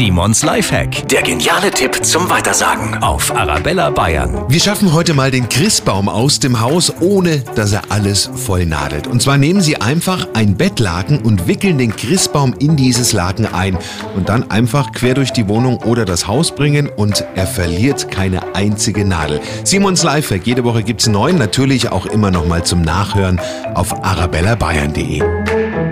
Simons Lifehack. Der geniale Tipp zum Weitersagen auf Arabella Bayern. Wir schaffen heute mal den Christbaum aus dem Haus, ohne dass er alles voll nadelt. Und zwar nehmen Sie einfach ein Bettlaken und wickeln den Christbaum in dieses Laken ein und dann einfach quer durch die Wohnung oder das Haus bringen und er verliert keine einzige Nadel. Simons Lifehack, jede Woche gibt's neun, natürlich auch immer noch mal zum Nachhören auf arabellabayern.de.